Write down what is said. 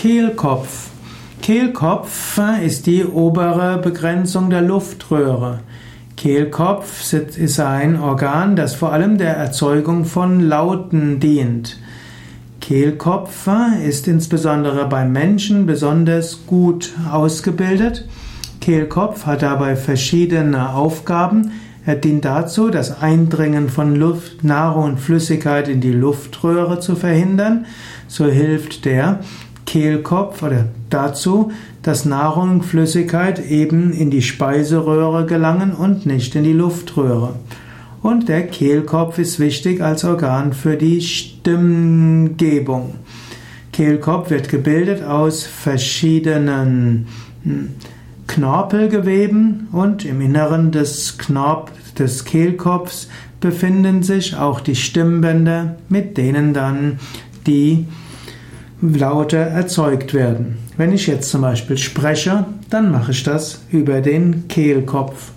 Kehlkopf. Kehlkopf ist die obere Begrenzung der Luftröhre. Kehlkopf ist ein Organ, das vor allem der Erzeugung von Lauten dient. Kehlkopf ist insbesondere beim Menschen besonders gut ausgebildet. Kehlkopf hat dabei verschiedene Aufgaben. Er dient dazu, das Eindringen von Luft, Nahrung und Flüssigkeit in die Luftröhre zu verhindern. So hilft der Kehlkopf oder dazu, dass Nahrung und Flüssigkeit eben in die Speiseröhre gelangen und nicht in die Luftröhre. Und der Kehlkopf ist wichtig als Organ für die Stimmgebung. Kehlkopf wird gebildet aus verschiedenen hm, Knorpelgeweben und im Inneren des, Knorp des Kehlkopfs befinden sich auch die Stimmbänder, mit denen dann die Laute erzeugt werden. Wenn ich jetzt zum Beispiel spreche, dann mache ich das über den Kehlkopf.